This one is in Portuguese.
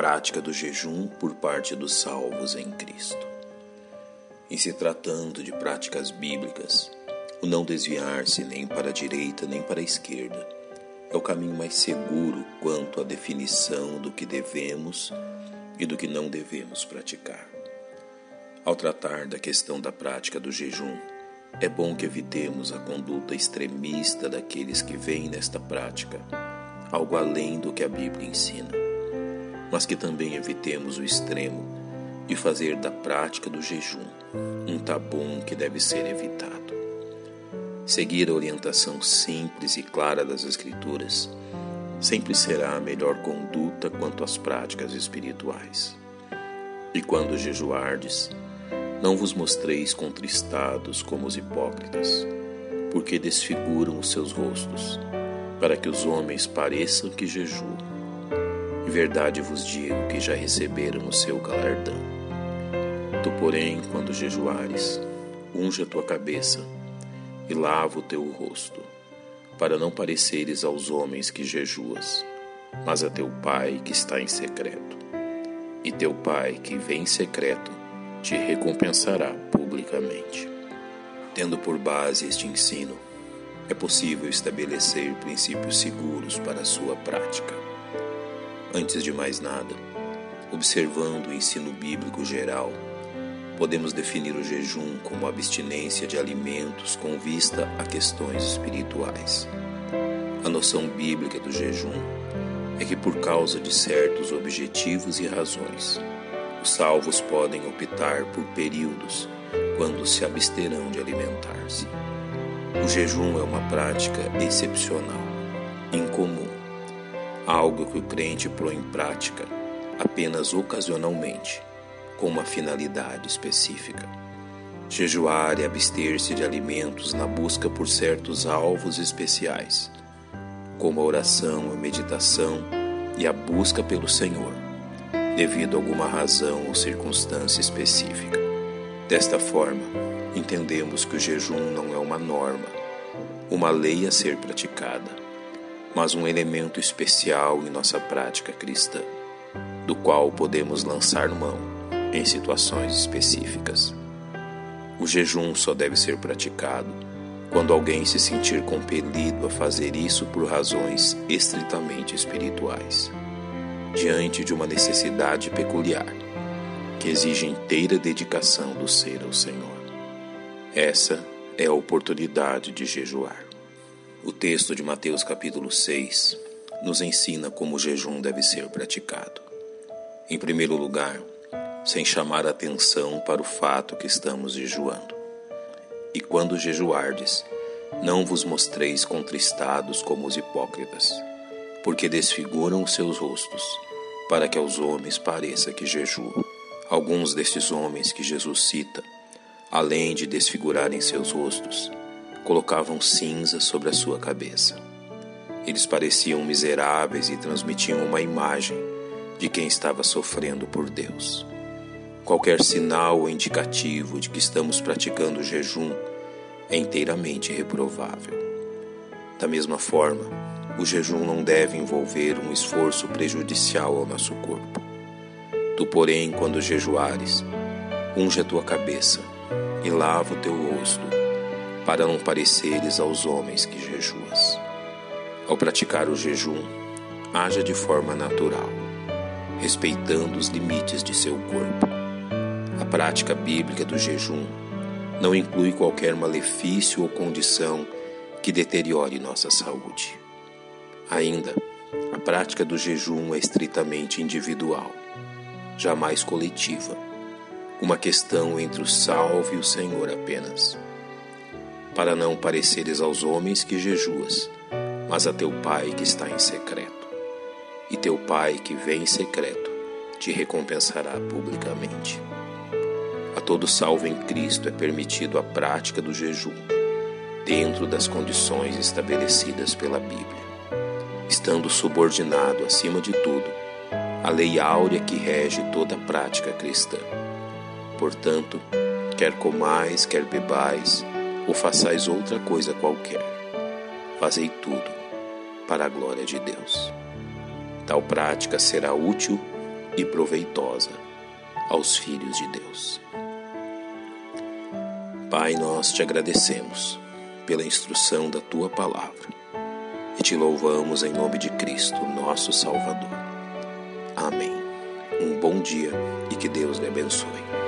prática do jejum por parte dos salvos em Cristo. Em se tratando de práticas bíblicas, o não desviar-se nem para a direita nem para a esquerda é o caminho mais seguro quanto à definição do que devemos e do que não devemos praticar. Ao tratar da questão da prática do jejum, é bom que evitemos a conduta extremista daqueles que veem nesta prática algo além do que a Bíblia ensina, mas que também evitemos o extremo de fazer da prática do jejum um tabu que deve ser evitado. Seguir a orientação simples e clara das Escrituras sempre será a melhor conduta quanto às práticas espirituais. E quando jejuardes, não vos mostreis contristados como os hipócritas, porque desfiguram os seus rostos, para que os homens pareçam que jejuam. Em verdade vos digo que já receberam o seu galardão. Tu, porém, quando jejuares, unge a tua cabeça e lava o teu rosto, para não pareceres aos homens que jejuas, mas a teu Pai que está em secreto. E teu Pai que vem em secreto te recompensará publicamente. Tendo por base este ensino, é possível estabelecer princípios seguros para a sua prática. Antes de mais nada, observando o ensino bíblico geral, podemos definir o jejum como abstinência de alimentos com vista a questões espirituais. A noção bíblica do jejum é que, por causa de certos objetivos e razões, os salvos podem optar por períodos quando se absterão de alimentar-se. O jejum é uma prática excepcional, incomum, algo que o crente põe em prática apenas ocasionalmente com uma finalidade específica. Jejuar e abster-se de alimentos na busca por certos alvos especiais, como a oração, a meditação e a busca pelo Senhor, devido a alguma razão ou circunstância específica. Desta forma, entendemos que o jejum não é uma norma, uma lei a ser praticada, mas um elemento especial em nossa prática cristã, do qual podemos lançar mão em situações específicas. O jejum só deve ser praticado quando alguém se sentir compelido a fazer isso por razões estritamente espirituais, diante de uma necessidade peculiar que exige inteira dedicação do ser ao Senhor. Essa é a oportunidade de jejuar. O texto de Mateus capítulo 6 nos ensina como o jejum deve ser praticado. Em primeiro lugar, sem chamar atenção para o fato que estamos jejuando. E quando jejuardes, não vos mostreis contristados como os hipócritas, porque desfiguram os seus rostos, para que aos homens pareça que jejuam. Alguns destes homens que Jesus cita, além de desfigurarem seus rostos, colocavam cinza sobre a sua cabeça. Eles pareciam miseráveis e transmitiam uma imagem de quem estava sofrendo por Deus. Qualquer sinal ou indicativo de que estamos praticando jejum é inteiramente reprovável. Da mesma forma, o jejum não deve envolver um esforço prejudicial ao nosso corpo. Tu, porém, quando jejuares, unge a tua cabeça e lava o teu rosto, para não pareceres aos homens que jejuas. Ao praticar o jejum, haja de forma natural, respeitando os limites de seu corpo prática bíblica do jejum não inclui qualquer malefício ou condição que deteriore nossa saúde. Ainda, a prática do jejum é estritamente individual, jamais coletiva, uma questão entre o salvo e o Senhor apenas. Para não pareceres aos homens que jejuas, mas a teu Pai que está em secreto. E teu Pai que vem em secreto te recompensará publicamente. A todo salvo em Cristo é permitido a prática do jejum, dentro das condições estabelecidas pela Bíblia, estando subordinado, acima de tudo, à lei áurea que rege toda a prática cristã. Portanto, quer comais, quer bebais, ou façais outra coisa qualquer, fazei tudo para a glória de Deus. Tal prática será útil e proveitosa aos filhos de Deus. Pai, nós te agradecemos pela instrução da tua palavra e te louvamos em nome de Cristo, nosso Salvador. Amém. Um bom dia e que Deus lhe abençoe.